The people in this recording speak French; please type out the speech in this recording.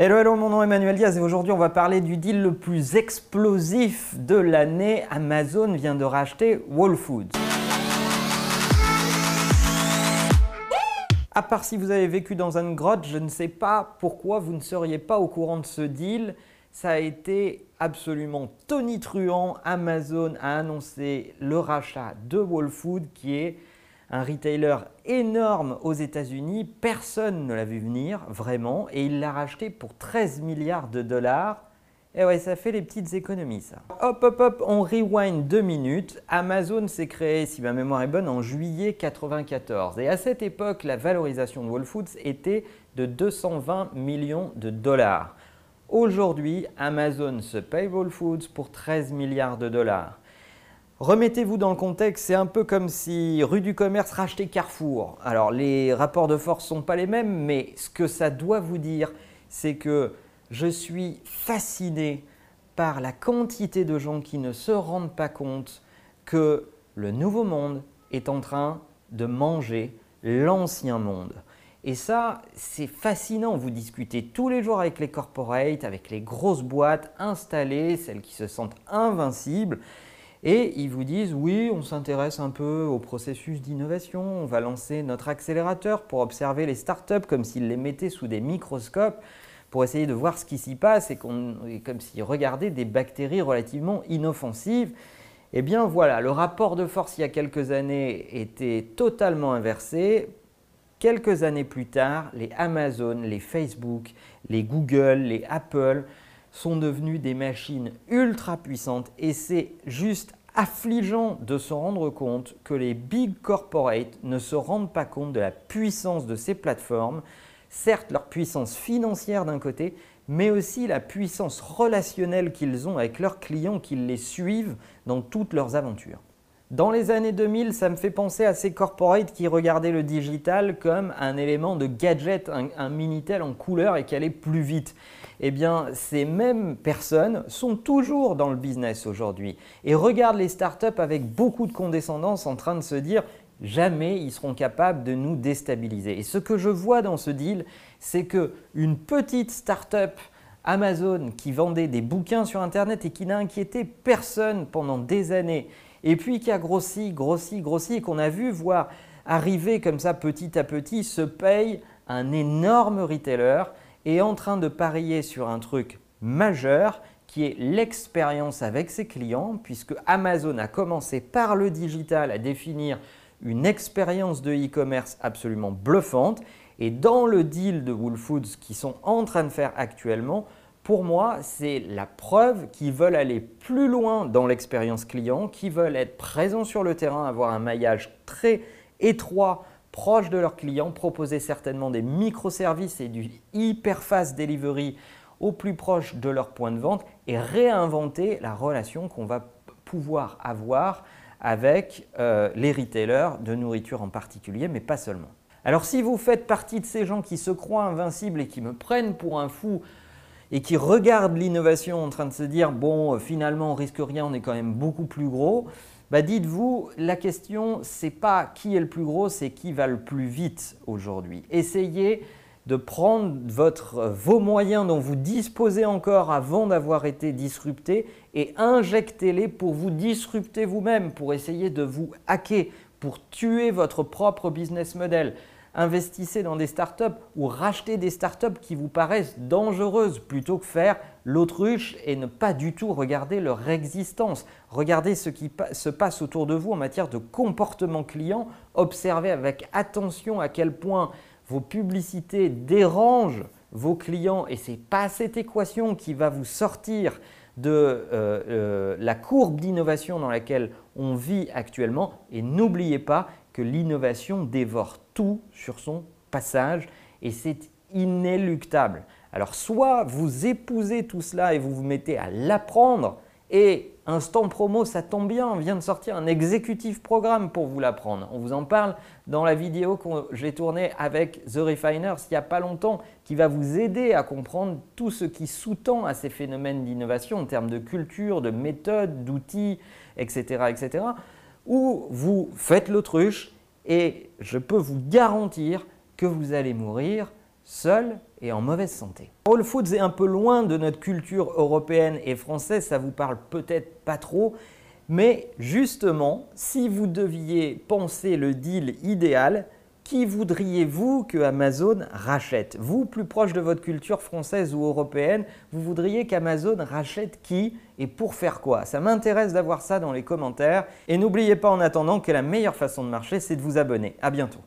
Hello, hello, mon nom est Emmanuel Diaz et aujourd'hui on va parler du deal le plus explosif de l'année. Amazon vient de racheter Whole Foods. À part si vous avez vécu dans une grotte, je ne sais pas pourquoi vous ne seriez pas au courant de ce deal. Ça a été absolument tonitruant. Amazon a annoncé le rachat de Whole Foods qui est un retailer énorme aux États-Unis. Personne ne l'a vu venir, vraiment, et il l'a racheté pour 13 milliards de dollars. Et ouais, ça fait les petites économies, ça. Hop, hop, hop, on rewind deux minutes. Amazon s'est créé, si ma mémoire est bonne, en juillet 94. Et à cette époque, la valorisation de Whole Foods était de 220 millions de dollars. Aujourd'hui, Amazon se paye Whole Foods pour 13 milliards de dollars. Remettez-vous dans le contexte, c'est un peu comme si rue du commerce rachetait Carrefour. Alors les rapports de force ne sont pas les mêmes, mais ce que ça doit vous dire, c'est que je suis fasciné par la quantité de gens qui ne se rendent pas compte que le nouveau monde est en train de manger l'ancien monde. Et ça, c'est fascinant. Vous discutez tous les jours avec les corporates, avec les grosses boîtes installées, celles qui se sentent invincibles. Et ils vous disent oui, on s'intéresse un peu au processus d'innovation, on va lancer notre accélérateur pour observer les startups comme s'ils les mettaient sous des microscopes pour essayer de voir ce qui s'y passe et comme s'ils regardaient des bactéries relativement inoffensives. Eh bien voilà, le rapport de force il y a quelques années était totalement inversé. Quelques années plus tard, les Amazon, les Facebook, les Google, les Apple sont devenus des machines ultra puissantes et c'est juste affligeant de se rendre compte que les big corporates ne se rendent pas compte de la puissance de ces plateformes, certes leur puissance financière d'un côté, mais aussi la puissance relationnelle qu'ils ont avec leurs clients qui les suivent dans toutes leurs aventures. Dans les années 2000, ça me fait penser à ces corporates qui regardaient le digital comme un élément de gadget, un, Minitel en couleur et qui allait plus vite. Eh bien, ces mêmes personnes sont toujours dans le business aujourd'hui et regardent les startups avec beaucoup de condescendance en train de se dire jamais ils seront capables de nous déstabiliser. Et ce que je vois dans ce deal, c'est que une petite startup Amazon qui vendait des bouquins sur Internet et qui n'a inquiété personne pendant des années et puis qui a grossi, grossi, grossi, et qu'on a vu voir arriver comme ça petit à petit, se paye un énorme retailer et en train de parier sur un truc majeur qui est l'expérience avec ses clients, puisque Amazon a commencé par le digital à définir une expérience de e-commerce absolument bluffante. Et dans le deal de Whole Foods qu'ils sont en train de faire actuellement, pour moi, c'est la preuve qu'ils veulent aller plus loin dans l'expérience client, qu'ils veulent être présents sur le terrain, avoir un maillage très étroit, proche de leurs clients, proposer certainement des microservices et du hyper fast delivery au plus proche de leur point de vente et réinventer la relation qu'on va pouvoir avoir avec euh, les retailers de nourriture en particulier, mais pas seulement. Alors si vous faites partie de ces gens qui se croient invincibles et qui me prennent pour un fou et qui regardent l'innovation en train de se dire bon euh, finalement on risque rien, on est quand même beaucoup plus gros, bah dites-vous la question c'est pas qui est le plus gros, c'est qui va le plus vite aujourd'hui. Essayez de prendre votre, vos moyens dont vous disposez encore avant d'avoir été disrupté et injectez-les pour vous disrupter vous-même, pour essayer de vous hacker, pour tuer votre propre business model investissez dans des startups ou rachetez des startups qui vous paraissent dangereuses plutôt que faire l'autruche et ne pas du tout regarder leur existence. Regardez ce qui se passe autour de vous en matière de comportement client. Observez avec attention à quel point vos publicités dérangent vos clients et ce n'est pas cette équation qui va vous sortir de euh, euh, la courbe d'innovation dans laquelle on vit actuellement. Et n'oubliez pas l'innovation dévore tout sur son passage et c'est inéluctable. Alors soit vous épousez tout cela et vous vous mettez à l'apprendre et instant promo, ça tombe bien, on vient de sortir un exécutif programme pour vous l'apprendre. On vous en parle dans la vidéo que j'ai tournée avec The Refiners il n'y a pas longtemps qui va vous aider à comprendre tout ce qui sous-tend à ces phénomènes d'innovation en termes de culture, de méthode, d'outils, etc., etc ou vous faites l'autruche et je peux vous garantir que vous allez mourir seul et en mauvaise santé. Whole Foods est un peu loin de notre culture européenne et française, ça vous parle peut-être pas trop, mais justement, si vous deviez penser le deal idéal, qui voudriez-vous que Amazon rachète? Vous, plus proche de votre culture française ou européenne, vous voudriez qu'Amazon rachète qui et pour faire quoi? Ça m'intéresse d'avoir ça dans les commentaires. Et n'oubliez pas en attendant que la meilleure façon de marcher, c'est de vous abonner. À bientôt.